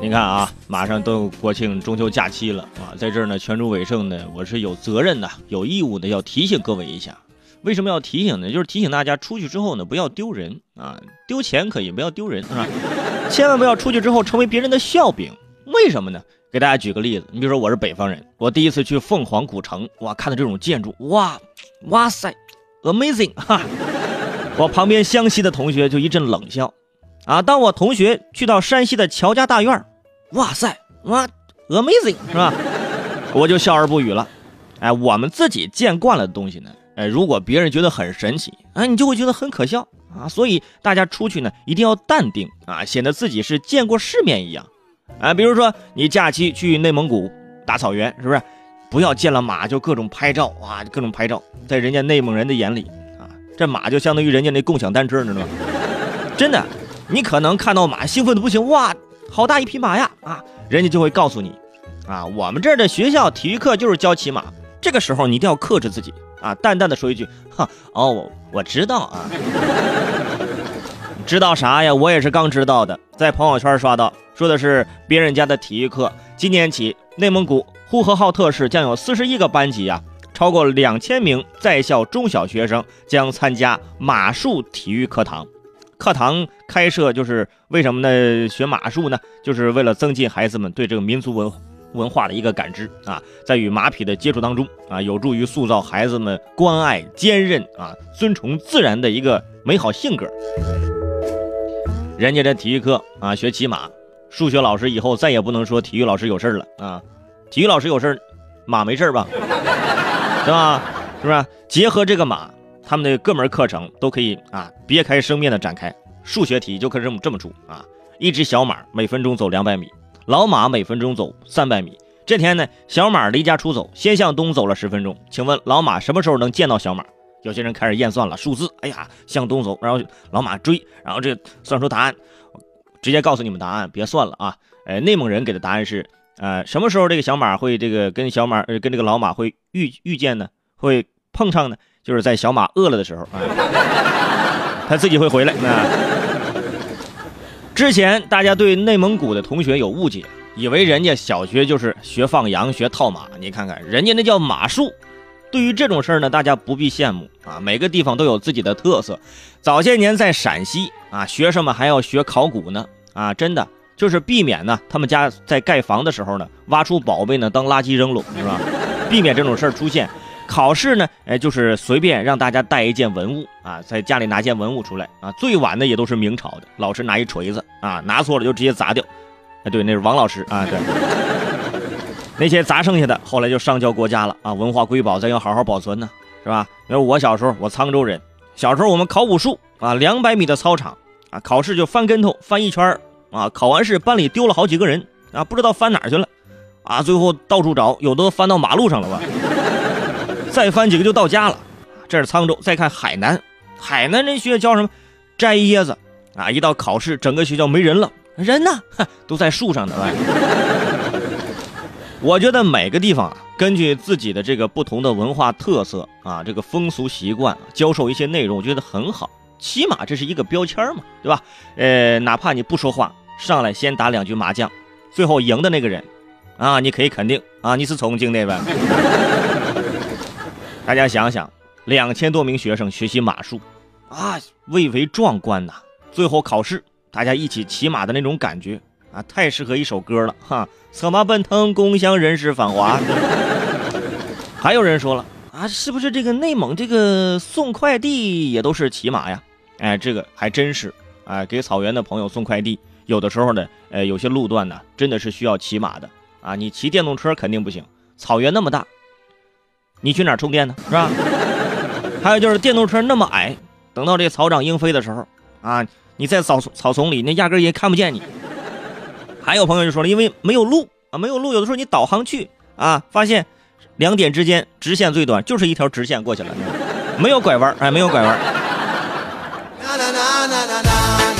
你看啊，马上都国庆中秋假期了啊，在这儿呢，全州伟盛呢，我是有责任的、有义务的，要提醒各位一下。为什么要提醒呢？就是提醒大家出去之后呢，不要丢人啊，丢钱可以，不要丢人，是吧？千万不要出去之后成为别人的笑柄。为什么呢？给大家举个例子，你比如说我是北方人，我第一次去凤凰古城，哇，看到这种建筑，哇，哇塞，amazing 哈！我旁边湘西的同学就一阵冷笑，啊，当我同学去到山西的乔家大院，哇塞，哇，amazing 是吧？我就笑而不语了。哎，我们自己见惯了的东西呢？哎，如果别人觉得很神奇，哎，你就会觉得很可笑啊。所以大家出去呢，一定要淡定啊，显得自己是见过世面一样。啊，比如说你假期去内蒙古大草原，是不是？不要见了马就各种拍照哇，各种拍照，在人家内蒙人的眼里啊，这马就相当于人家那共享单车，你知道吗？真的，你可能看到马兴奋的不行，哇，好大一匹马呀啊，人家就会告诉你，啊，我们这儿的学校体育课就是教骑马。这个时候你一定要克制自己。啊，淡淡的说一句，哈，哦，我知道啊，知道啥呀？我也是刚知道的，在朋友圈刷到，说的是别人家的体育课，今年起，内蒙古呼和浩特市将有四十一个班级呀，超过两千名在校中小学生将参加马术体育课堂。课堂开设就是为什么呢？学马术呢，就是为了增进孩子们对这个民族文。文化的一个感知啊，在与马匹的接触当中啊，有助于塑造孩子们关爱、坚韧啊、尊崇自然的一个美好性格。人家这体育课啊，学骑马，数学老师以后再也不能说体育老师有事了啊，体育老师有事马没事吧？对吧？是不是？结合这个马，他们的各门课程都可以啊，别开生面的展开。数学题就可以这么这么出啊，一只小马每分钟走两百米。老马每分钟走三百米。这天呢，小马离家出走，先向东走了十分钟。请问老马什么时候能见到小马？有些人开始验算了数字。哎呀，向东走，然后老马追，然后这算出答案，直接告诉你们答案，别算了啊！呃，内蒙人给的答案是，呃，什么时候这个小马会这个跟小马呃跟这个老马会遇遇见呢？会碰上呢？就是在小马饿了的时候啊，他自己会回来。那。之前大家对内蒙古的同学有误解，以为人家小学就是学放羊、学套马。你看看人家那叫马术。对于这种事儿呢，大家不必羡慕啊。每个地方都有自己的特色。早些年在陕西啊，学生们还要学考古呢啊，真的就是避免呢，他们家在盖房的时候呢，挖出宝贝呢当垃圾扔了，是吧？避免这种事儿出现。考试呢，哎，就是随便让大家带一件文物啊，在家里拿件文物出来啊。最晚的也都是明朝的，老师拿一锤子啊，拿错了就直接砸掉。哎，对，那是王老师啊，对。那些砸剩下的，后来就上交国家了啊。文化瑰宝，咱要好好保存呢，是吧？因为我小时候，我沧州人，小时候我们考武术啊，两百米的操场啊，考试就翻跟头翻一圈啊，考完试班里丢了好几个人啊，不知道翻哪去了啊，最后到处找，有的都翻到马路上了吧。再翻几个就到家了，这是沧州。再看海南，海南人学教什么？摘椰子啊！一到考试，整个学校没人了，人呢？都在树上呢。我觉得每个地方啊，根据自己的这个不同的文化特色啊，这个风俗习惯，教授一些内容，我觉得很好。起码这是一个标签嘛，对吧？呃，哪怕你不说话，上来先打两局麻将，最后赢的那个人，啊，你可以肯定啊，你是重庆那边。大家想想，两千多名学生学习马术，啊，蔚为壮观呐！最后考试，大家一起骑马的那种感觉啊，太适合一首歌了哈！策马奔腾，共享人世繁华。还有人说了啊，是不是这个内蒙这个送快递也都是骑马呀？哎，这个还真是啊，给草原的朋友送快递，有的时候呢，呃，有些路段呢，真的是需要骑马的啊！你骑电动车肯定不行，草原那么大。你去哪儿充电呢？是吧？还有就是电动车那么矮，等到这草长莺飞的时候啊，你在草草丛里，那压根也看不见你。还有朋友就说了，因为没有路啊，没有路，有的时候你导航去啊，发现两点之间直线最短就是一条直线过去了，没有拐弯，哎，没有拐弯。